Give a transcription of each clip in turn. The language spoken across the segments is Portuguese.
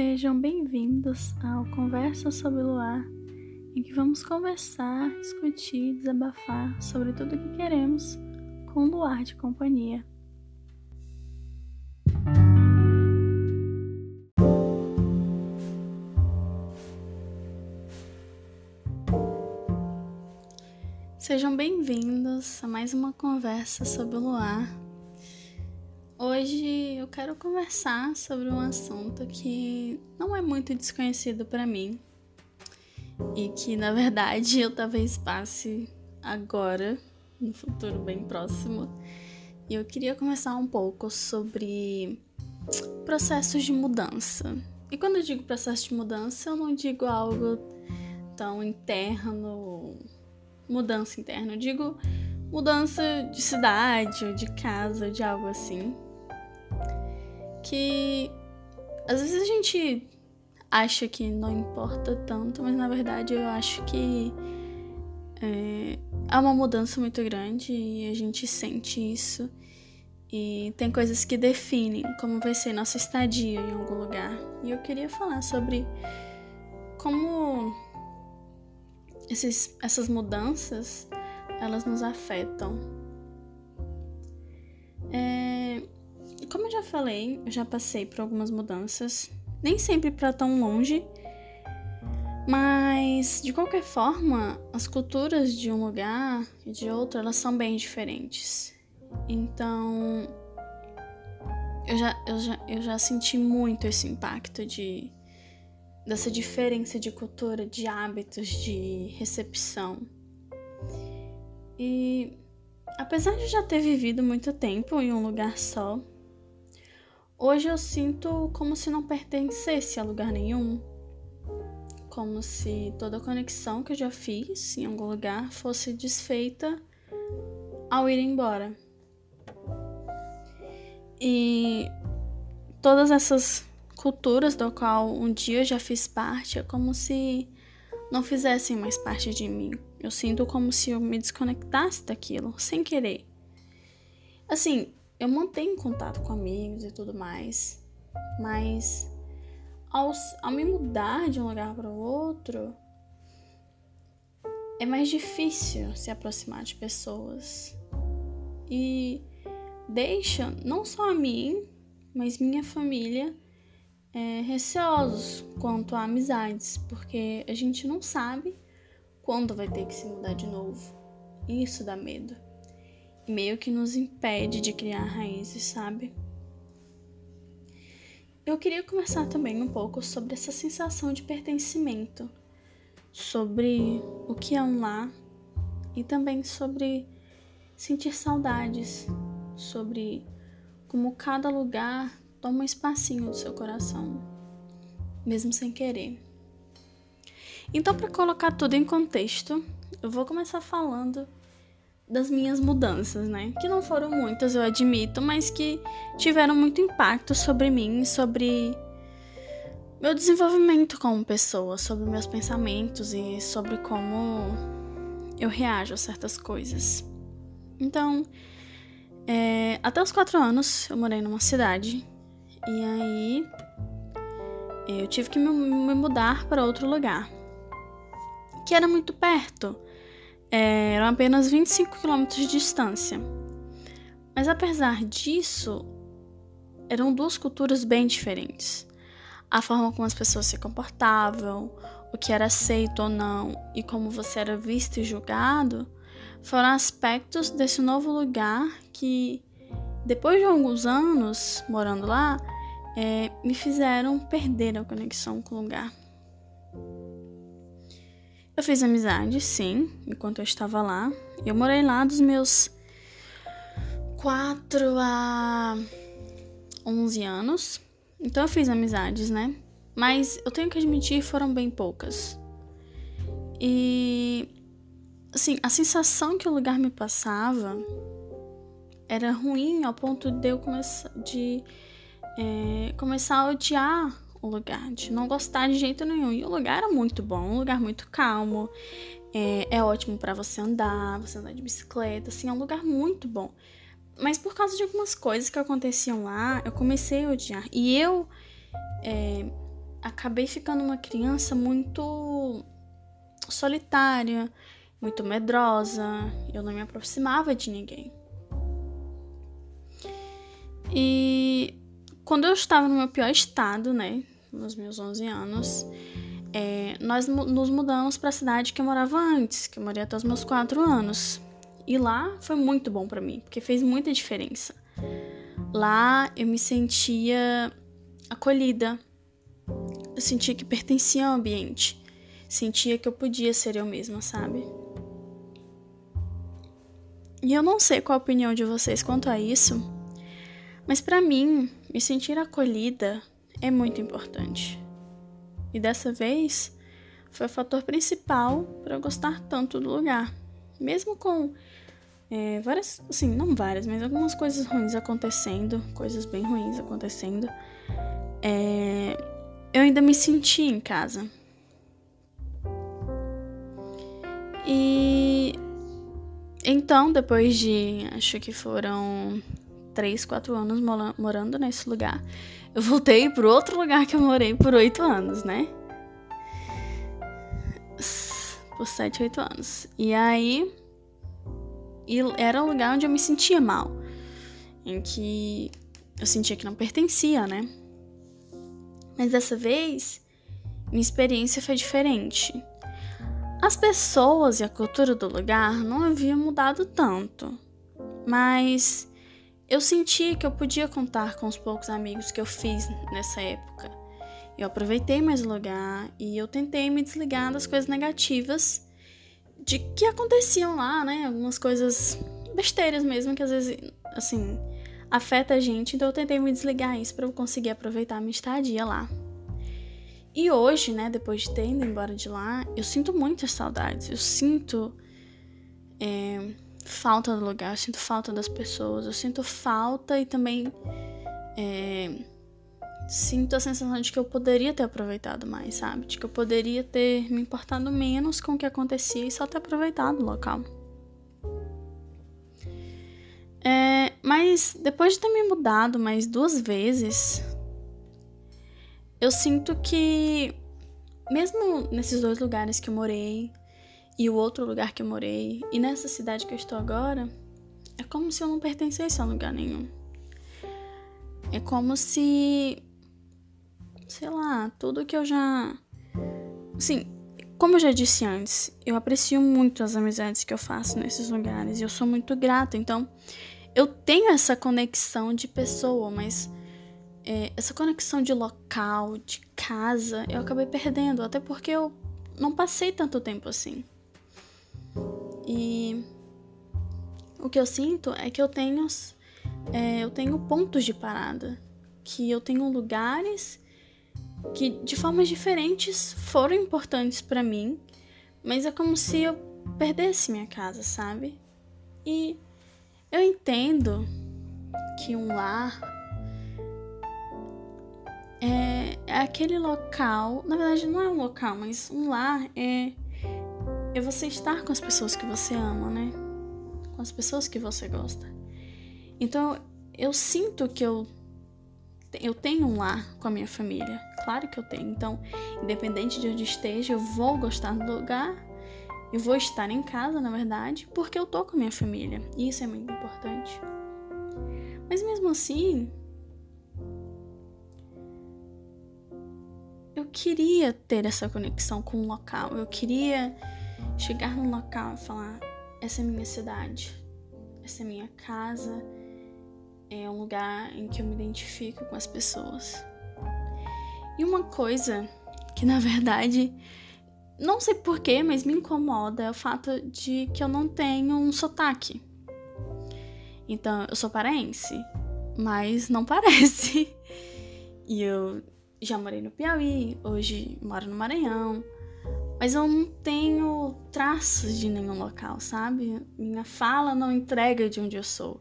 Sejam bem-vindos ao Conversa sobre o Luar, em que vamos conversar, discutir, desabafar sobre tudo o que queremos com o luar de companhia. Sejam bem-vindos a mais uma conversa sobre o luar. Hoje eu quero conversar sobre um assunto que não é muito desconhecido para mim e que na verdade eu talvez passe agora, no futuro bem próximo. E eu queria conversar um pouco sobre processos de mudança. E quando eu digo processo de mudança, eu não digo algo tão interno, mudança interna, eu digo mudança de cidade ou de casa, de algo assim que às vezes a gente acha que não importa tanto, mas na verdade eu acho que é, é uma mudança muito grande e a gente sente isso. E tem coisas que definem como vai ser nossa estadia em algum lugar. E eu queria falar sobre como esses, essas mudanças elas nos afetam. É, já falei, eu já passei por algumas mudanças, nem sempre para tão longe, mas de qualquer forma, as culturas de um lugar e de outro, elas são bem diferentes. Então, eu já, eu já, eu já senti muito esse impacto de dessa diferença de cultura, de hábitos, de recepção. E apesar de já ter vivido muito tempo em um lugar só, Hoje eu sinto como se não pertencesse a lugar nenhum. Como se toda a conexão que eu já fiz em algum lugar fosse desfeita ao ir embora. E todas essas culturas do qual um dia eu já fiz parte é como se não fizessem mais parte de mim. Eu sinto como se eu me desconectasse daquilo, sem querer. Assim, eu mantenho contato com amigos e tudo mais, mas ao, ao me mudar de um lugar para o outro, é mais difícil se aproximar de pessoas. E deixa não só a mim, mas minha família é, receosos quanto a amizades, porque a gente não sabe quando vai ter que se mudar de novo. Isso dá medo meio que nos impede de criar raízes, sabe? Eu queria conversar também um pouco sobre essa sensação de pertencimento, sobre o que é um lar e também sobre sentir saudades, sobre como cada lugar toma um espacinho do seu coração, mesmo sem querer. Então, para colocar tudo em contexto, eu vou começar falando das minhas mudanças, né? Que não foram muitas, eu admito, mas que tiveram muito impacto sobre mim, sobre meu desenvolvimento como pessoa, sobre meus pensamentos e sobre como eu reajo a certas coisas. Então, é, até os quatro anos eu morei numa cidade e aí eu tive que me, mudar para outro lugar, que era muito perto é, eram apenas 25 quilômetros de distância. Mas apesar disso, eram duas culturas bem diferentes. A forma como as pessoas se comportavam, o que era aceito ou não e como você era visto e julgado foram aspectos desse novo lugar que, depois de alguns anos morando lá, é, me fizeram perder a conexão com o lugar. Eu fiz amizade, sim, enquanto eu estava lá. Eu morei lá dos meus 4 a 11 anos. Então eu fiz amizades, né? Mas eu tenho que admitir, foram bem poucas. E assim, a sensação que o lugar me passava era ruim ao ponto de eu começar de é, começar a odiar o lugar, de não gostar de jeito nenhum. E o lugar era muito bom, um lugar muito calmo, é, é ótimo para você andar, você andar de bicicleta, assim, é um lugar muito bom. Mas por causa de algumas coisas que aconteciam lá, eu comecei a odiar. E eu é, acabei ficando uma criança muito solitária, muito medrosa, eu não me aproximava de ninguém. E quando eu estava no meu pior estado, né, nos meus 11 anos, é, nós nos mudamos para a cidade que eu morava antes, que eu morei até os meus 4 anos. E lá foi muito bom para mim, porque fez muita diferença. Lá eu me sentia acolhida, eu sentia que pertencia ao ambiente, sentia que eu podia ser eu mesma, sabe? E eu não sei qual a opinião de vocês quanto a isso, mas para mim, me sentir acolhida é muito importante. E dessa vez foi o fator principal para eu gostar tanto do lugar. Mesmo com é, várias, assim, não várias, mas algumas coisas ruins acontecendo, coisas bem ruins acontecendo, é, eu ainda me senti em casa. E então, depois de acho que foram três, quatro anos morando nesse lugar, eu voltei pro outro lugar que eu morei por oito anos, né? Por sete, oito anos. E aí. E era um lugar onde eu me sentia mal. Em que eu sentia que não pertencia, né? Mas dessa vez, minha experiência foi diferente. As pessoas e a cultura do lugar não haviam mudado tanto, mas eu senti que eu podia contar com os poucos amigos que eu fiz nessa época. Eu aproveitei mais o lugar e eu tentei me desligar das coisas negativas de que aconteciam lá, né? Algumas coisas besteiras mesmo que às vezes, assim, afeta a gente, então eu tentei me desligar isso para eu conseguir aproveitar a minha estadia lá. E hoje, né, depois de ter ido embora de lá, eu sinto muitas saudades. Eu sinto é, falta do lugar, eu sinto falta das pessoas, eu sinto falta e também é, sinto a sensação de que eu poderia ter aproveitado mais, sabe? De que eu poderia ter me importado menos com o que acontecia e só ter aproveitado o local. É, mas depois de ter me mudado mais duas vezes, eu sinto que, mesmo nesses dois lugares que eu morei, e o outro lugar que eu morei, e nessa cidade que eu estou agora, é como se eu não pertencesse a lugar nenhum. É como se, sei lá, tudo que eu já. Assim, como eu já disse antes, eu aprecio muito as amizades que eu faço nesses lugares e eu sou muito grata. Então, eu tenho essa conexão de pessoa, mas é, essa conexão de local, de casa, eu acabei perdendo, até porque eu não passei tanto tempo assim. E o que eu sinto é que eu tenho, é, eu tenho pontos de parada, que eu tenho lugares que de formas diferentes foram importantes para mim, mas é como se eu perdesse minha casa, sabe? E eu entendo que um lar é, é aquele local, na verdade não é um local, mas um lar é é você estar com as pessoas que você ama, né? Com as pessoas que você gosta. Então, eu sinto que eu eu tenho um lar com a minha família. Claro que eu tenho. Então, independente de onde esteja, eu vou gostar do lugar. Eu vou estar em casa, na verdade, porque eu tô com a minha família. E isso é muito importante. Mas mesmo assim, eu queria ter essa conexão com o local. Eu queria chegar num local e falar: essa é minha cidade, essa é minha casa, é um lugar em que eu me identifico com as pessoas. E uma coisa que na verdade não sei porquê, mas me incomoda é o fato de que eu não tenho um sotaque. Então, eu sou paraense, mas não parece. E eu já morei no Piauí, hoje moro no Maranhão. Mas eu não tenho traços de nenhum local, sabe? Minha fala não entrega de onde eu sou.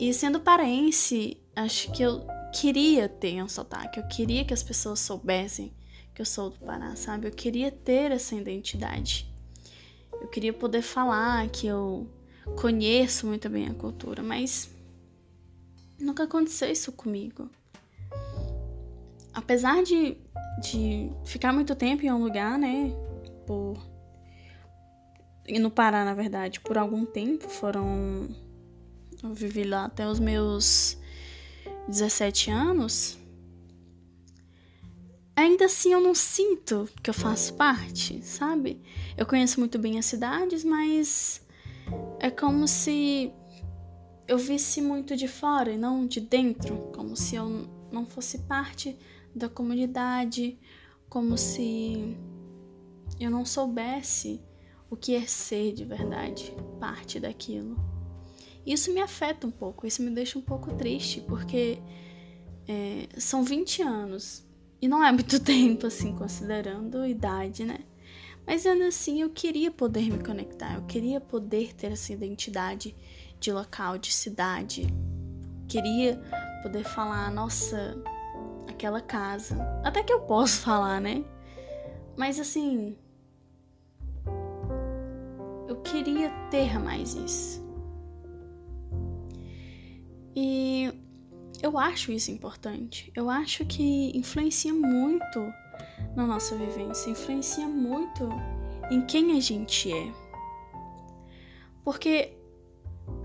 E sendo paraense, acho que eu queria ter um sotaque, eu queria que as pessoas soubessem que eu sou do Pará, sabe? Eu queria ter essa identidade. Eu queria poder falar que eu conheço muito bem a cultura, mas nunca aconteceu isso comigo. Apesar de, de ficar muito tempo em um lugar, né? Por. E no Pará, na verdade, por algum tempo, foram. Eu vivi lá até os meus 17 anos. Ainda assim eu não sinto que eu faço parte, sabe? Eu conheço muito bem as cidades, mas é como se eu visse muito de fora e não de dentro, como se eu não fosse parte da comunidade, como se eu não soubesse o que é ser de verdade, parte daquilo. Isso me afeta um pouco, isso me deixa um pouco triste, porque é, são 20 anos e não é muito tempo, assim, considerando a idade, né? Mas ainda assim eu queria poder me conectar, eu queria poder ter essa identidade de local, de cidade. Queria poder falar, nossa, aquela casa. Até que eu posso falar, né? Mas assim. Eu queria ter mais isso. E eu acho isso importante. Eu acho que influencia muito na nossa vivência, influencia muito em quem a gente é. Porque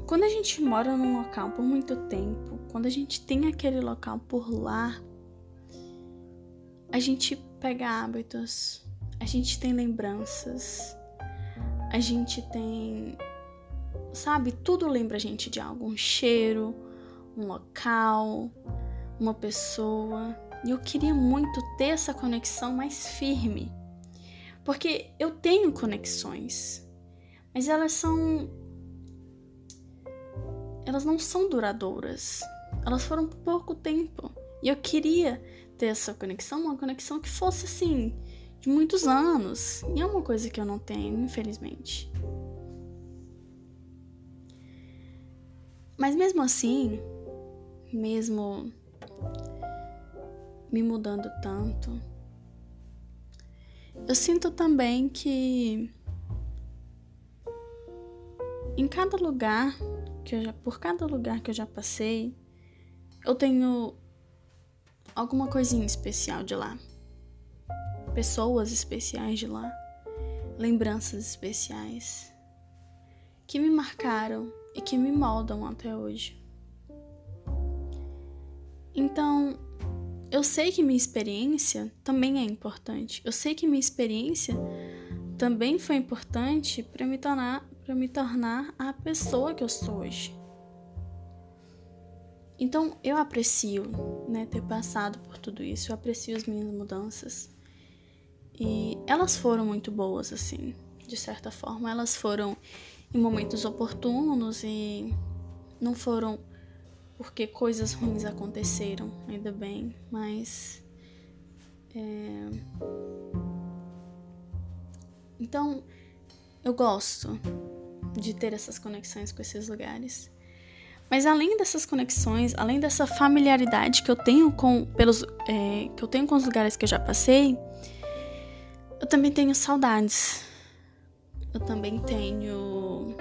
quando a gente mora num local por muito tempo, quando a gente tem aquele local por lá, a gente pega hábitos, a gente tem lembranças, a gente tem. Sabe, tudo lembra a gente de algo, um cheiro, um local, uma pessoa. E eu queria muito ter essa conexão mais firme. Porque eu tenho conexões, mas elas são. Elas não são duradouras. Elas foram por pouco tempo. E eu queria ter essa conexão, uma conexão que fosse assim, de muitos anos. E é uma coisa que eu não tenho, infelizmente. Mas mesmo assim, mesmo me mudando tanto, eu sinto também que em cada lugar que eu já, por cada lugar que eu já passei, eu tenho alguma coisinha especial de lá. Pessoas especiais de lá. Lembranças especiais que me marcaram e que me moldam até hoje. Então, eu sei que minha experiência também é importante. Eu sei que minha experiência também foi importante para me tornar para me tornar a pessoa que eu sou hoje. Então eu aprecio, né, ter passado por tudo isso. Eu aprecio as minhas mudanças. E elas foram muito boas assim, de certa forma. Elas foram em momentos oportunos e não foram porque coisas ruins aconteceram, ainda bem, mas é... então eu gosto de ter essas conexões com esses lugares. Mas além dessas conexões, além dessa familiaridade que eu tenho com pelos é, que eu tenho com os lugares que eu já passei, eu também tenho saudades. Eu também tenho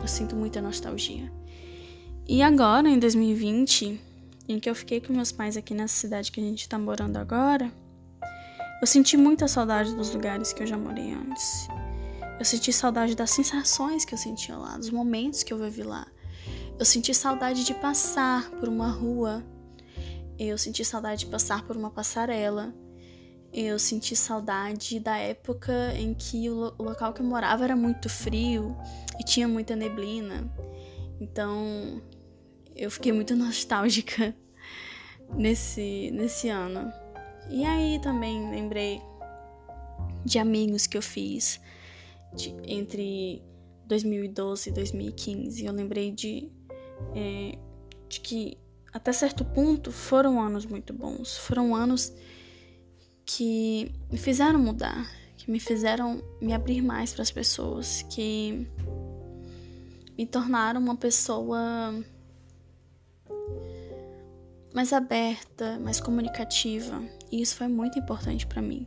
eu sinto muita nostalgia. E agora, em 2020, em que eu fiquei com meus pais aqui nessa cidade que a gente tá morando agora, eu senti muita saudade dos lugares que eu já morei antes. Eu senti saudade das sensações que eu sentia lá, dos momentos que eu vivi lá. Eu senti saudade de passar por uma rua. Eu senti saudade de passar por uma passarela. Eu senti saudade da época em que o, local que eu morava era muito frio e tinha muita neblina. Então, eu fiquei muito nostálgica nesse, nesse ano. E aí também lembrei de amigos que eu fiz de, entre 2012 e 2015. Eu lembrei de é, de que até certo ponto foram anos muito bons, foram anos que me fizeram mudar, que me fizeram me abrir mais para as pessoas, que me tornaram uma pessoa mais aberta, mais comunicativa, e isso foi muito importante para mim,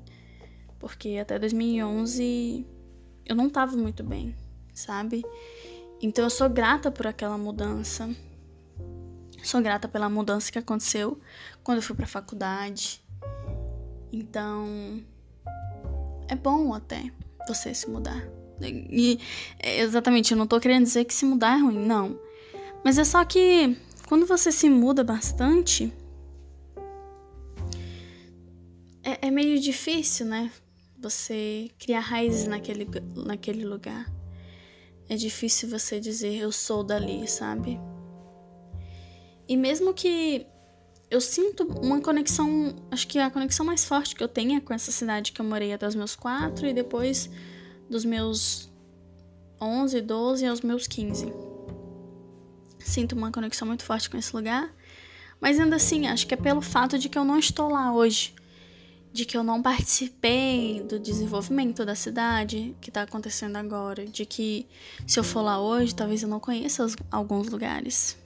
porque até 2011 eu não estava muito bem, sabe? Então eu sou grata por aquela mudança. Sou grata pela mudança que aconteceu quando eu fui para a faculdade. Então, é bom até você se mudar. E exatamente, eu não tô querendo dizer que se mudar é ruim, não. Mas é só que quando você se muda bastante, é, é meio difícil, né? Você criar raízes naquele, naquele lugar. É difícil você dizer eu sou dali, sabe? E mesmo que eu sinto uma conexão, acho que a conexão mais forte que eu tenho é com essa cidade que eu morei até os meus quatro e depois dos meus 11, 12 aos meus 15. Sinto uma conexão muito forte com esse lugar, mas ainda assim, acho que é pelo fato de que eu não estou lá hoje, de que eu não participei do desenvolvimento da cidade que está acontecendo agora, de que se eu for lá hoje, talvez eu não conheça alguns lugares.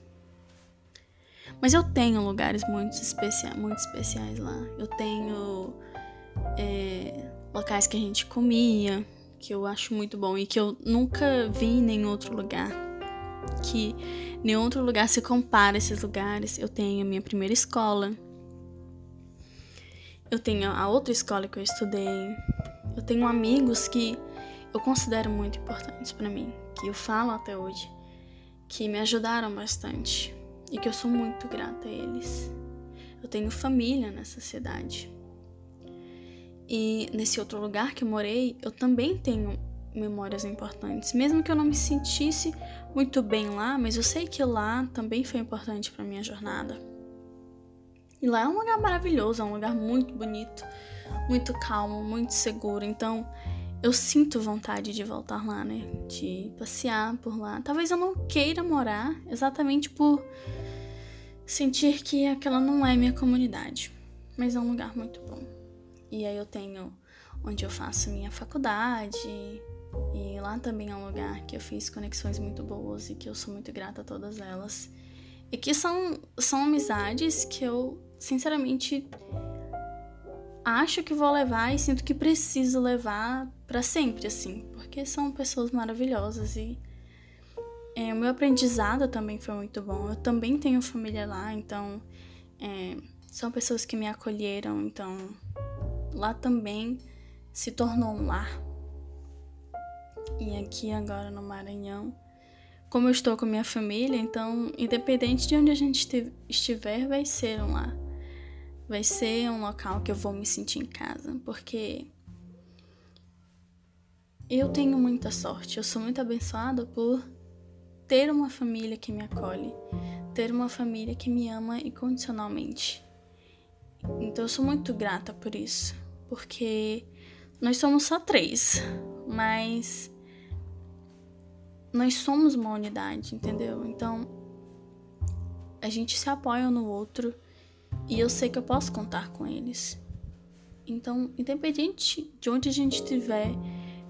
Mas eu tenho lugares muito, especia muito especiais lá. Eu tenho é, locais que a gente comia, que eu acho muito bom e que eu nunca vi em nenhum outro lugar. Que nenhum outro lugar se compara a esses lugares. Eu tenho a minha primeira escola. Eu tenho a outra escola que eu estudei. Eu tenho amigos que eu considero muito importantes para mim, que eu falo até hoje, que me ajudaram bastante e que eu sou muito grata a eles. Eu tenho família nessa cidade. E nesse outro lugar que eu morei, eu também tenho memórias importantes. Mesmo que eu não me sentisse muito bem lá, mas eu sei que lá também foi importante para minha jornada. E lá é um lugar maravilhoso, é um lugar muito bonito, muito calmo, muito seguro. Então, eu sinto vontade de voltar lá, né? De passear por lá. Talvez eu não queira morar exatamente por sentir que aquela não é minha comunidade, mas é um lugar muito bom. E aí eu tenho onde eu faço minha faculdade, e lá também é um lugar que eu fiz conexões muito boas e que eu sou muito grata a todas elas. E que são, são amizades que eu, sinceramente, acho que vou levar e sinto que preciso levar para sempre, assim, porque são pessoas maravilhosas e é, o meu aprendizado também foi muito bom. Eu também tenho família lá, então é, são pessoas que me acolheram, então lá também se tornou um lar. E aqui agora no Maranhão, como eu estou com minha família, então independente de onde a gente estiver, vai ser um lar vai ser um local que eu vou me sentir em casa, porque eu tenho muita sorte, eu sou muito abençoada por ter uma família que me acolhe, ter uma família que me ama incondicionalmente. Então eu sou muito grata por isso, porque nós somos só três, mas nós somos uma unidade, entendeu? Então a gente se apoia um no outro e eu sei que eu posso contar com eles. Então, independente de onde a gente estiver,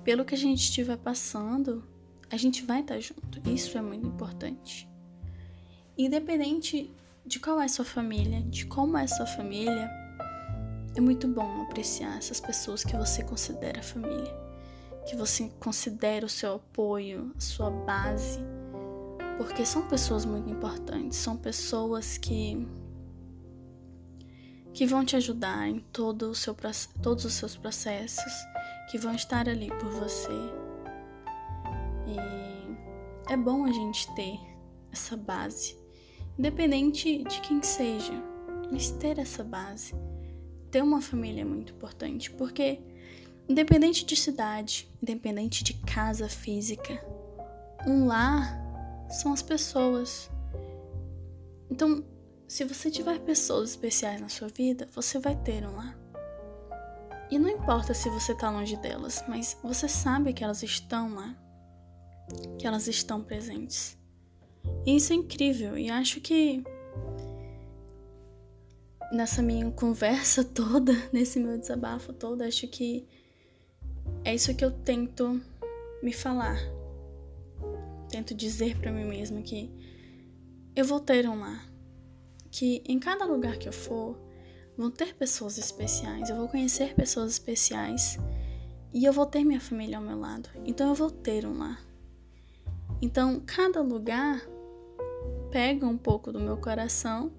pelo que a gente estiver passando, a gente vai estar junto. Isso é muito importante. Independente de qual é sua família, de como é sua família, é muito bom apreciar essas pessoas que você considera família, que você considera o seu apoio, a sua base, porque são pessoas muito importantes, são pessoas que que vão te ajudar em todo o seu, todos os seus processos, que vão estar ali por você. E é bom a gente ter essa base, independente de quem seja, mas ter essa base. Ter uma família é muito importante, porque independente de cidade, independente de casa física, um lar são as pessoas. Então, se você tiver pessoas especiais na sua vida, você vai ter um lá. E não importa se você está longe delas, mas você sabe que elas estão lá, que elas estão presentes. E isso é incrível, e acho que nessa minha conversa toda, nesse meu desabafo todo, acho que é isso que eu tento me falar. Tento dizer para mim mesma que eu vou ter um lar que em cada lugar que eu for, vão ter pessoas especiais, eu vou conhecer pessoas especiais e eu vou ter minha família ao meu lado. Então eu vou ter um lar. Então cada lugar pega um pouco do meu coração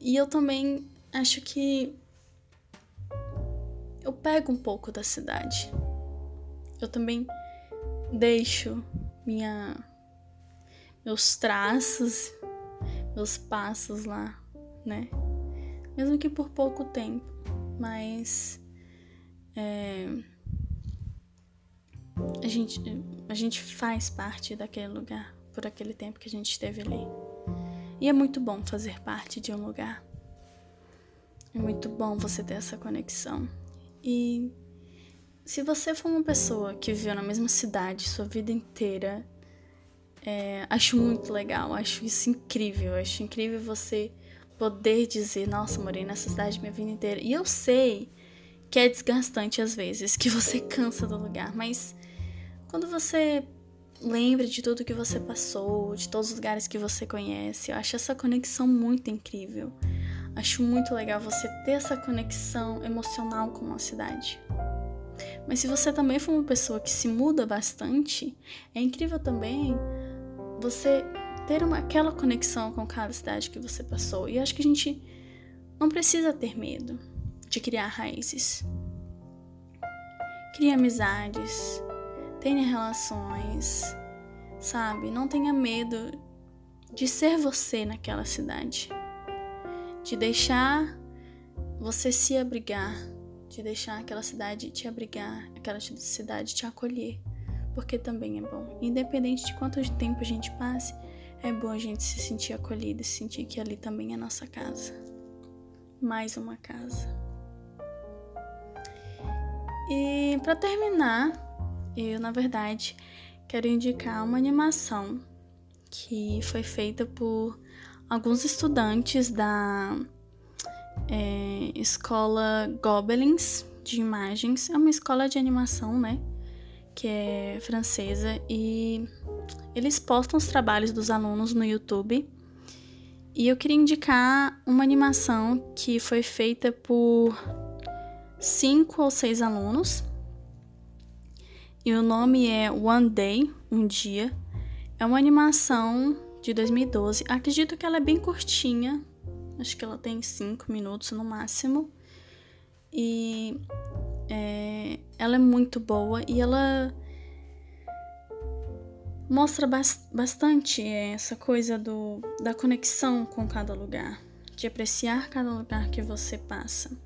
e eu também acho que eu pego um pouco da cidade. Eu também deixo minha meus traços, meus passos lá, né? Mesmo que por pouco tempo, mas é, a gente a gente faz parte daquele lugar por aquele tempo que a gente esteve ali. E é muito bom fazer parte de um lugar. É muito bom você ter essa conexão. E se você for uma pessoa que viveu na mesma cidade sua vida inteira, é, acho muito legal, acho isso incrível. Acho incrível você poder dizer: Nossa, morei nessa cidade minha vida inteira. E eu sei que é desgastante às vezes, que você cansa do lugar, mas quando você lembra de tudo que você passou, de todos os lugares que você conhece, eu acho essa conexão muito incrível. Acho muito legal você ter essa conexão emocional com a cidade. Mas se você também for uma pessoa que se muda bastante, é incrível também você ter uma, aquela conexão com cada cidade que você passou. E acho que a gente não precisa ter medo de criar raízes. Crie amizades, tenha relações, sabe? Não tenha medo de ser você naquela cidade, de deixar você se abrigar, de deixar aquela cidade te abrigar, aquela cidade te acolher, porque também é bom. Independente de quanto tempo a gente passe, é bom a gente se sentir acolhido, se sentir que ali também é nossa casa. Mais uma casa. E para terminar, eu na verdade quero indicar uma animação que foi feita por alguns estudantes da é, escola Gobelins de imagens. É uma escola de animação, né? Que é francesa e eles postam os trabalhos dos alunos no YouTube. E eu queria indicar uma animação que foi feita por cinco ou seis alunos. E o nome é One Day, um dia. É uma animação de 2012. Acredito que ela é bem curtinha. Acho que ela tem cinco minutos no máximo. E é, ela é muito boa e ela mostra bastante essa coisa do, da conexão com cada lugar, de apreciar cada lugar que você passa.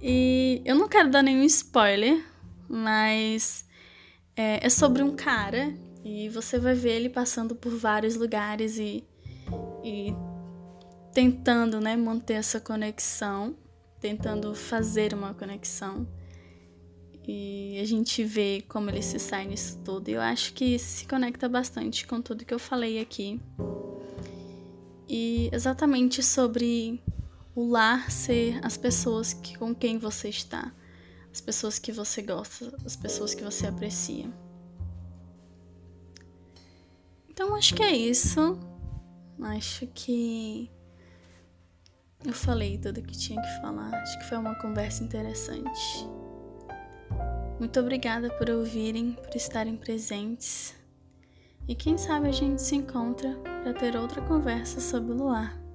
E eu não quero dar nenhum spoiler, mas é, é sobre um cara e você vai ver ele passando por vários lugares e, e tentando né, manter essa conexão, tentando fazer uma conexão. E a gente vê como ele se sai nisso tudo. E eu acho que se conecta bastante com tudo que eu falei aqui. E exatamente sobre o lar ser as pessoas que, com quem você está, as pessoas que você gosta, as pessoas que você aprecia. Então acho que é isso. Acho que eu falei tudo que tinha que falar. Acho que foi uma conversa interessante. Muito obrigada por ouvirem, por estarem presentes. E quem sabe a gente se encontra para ter outra conversa sobre o luar.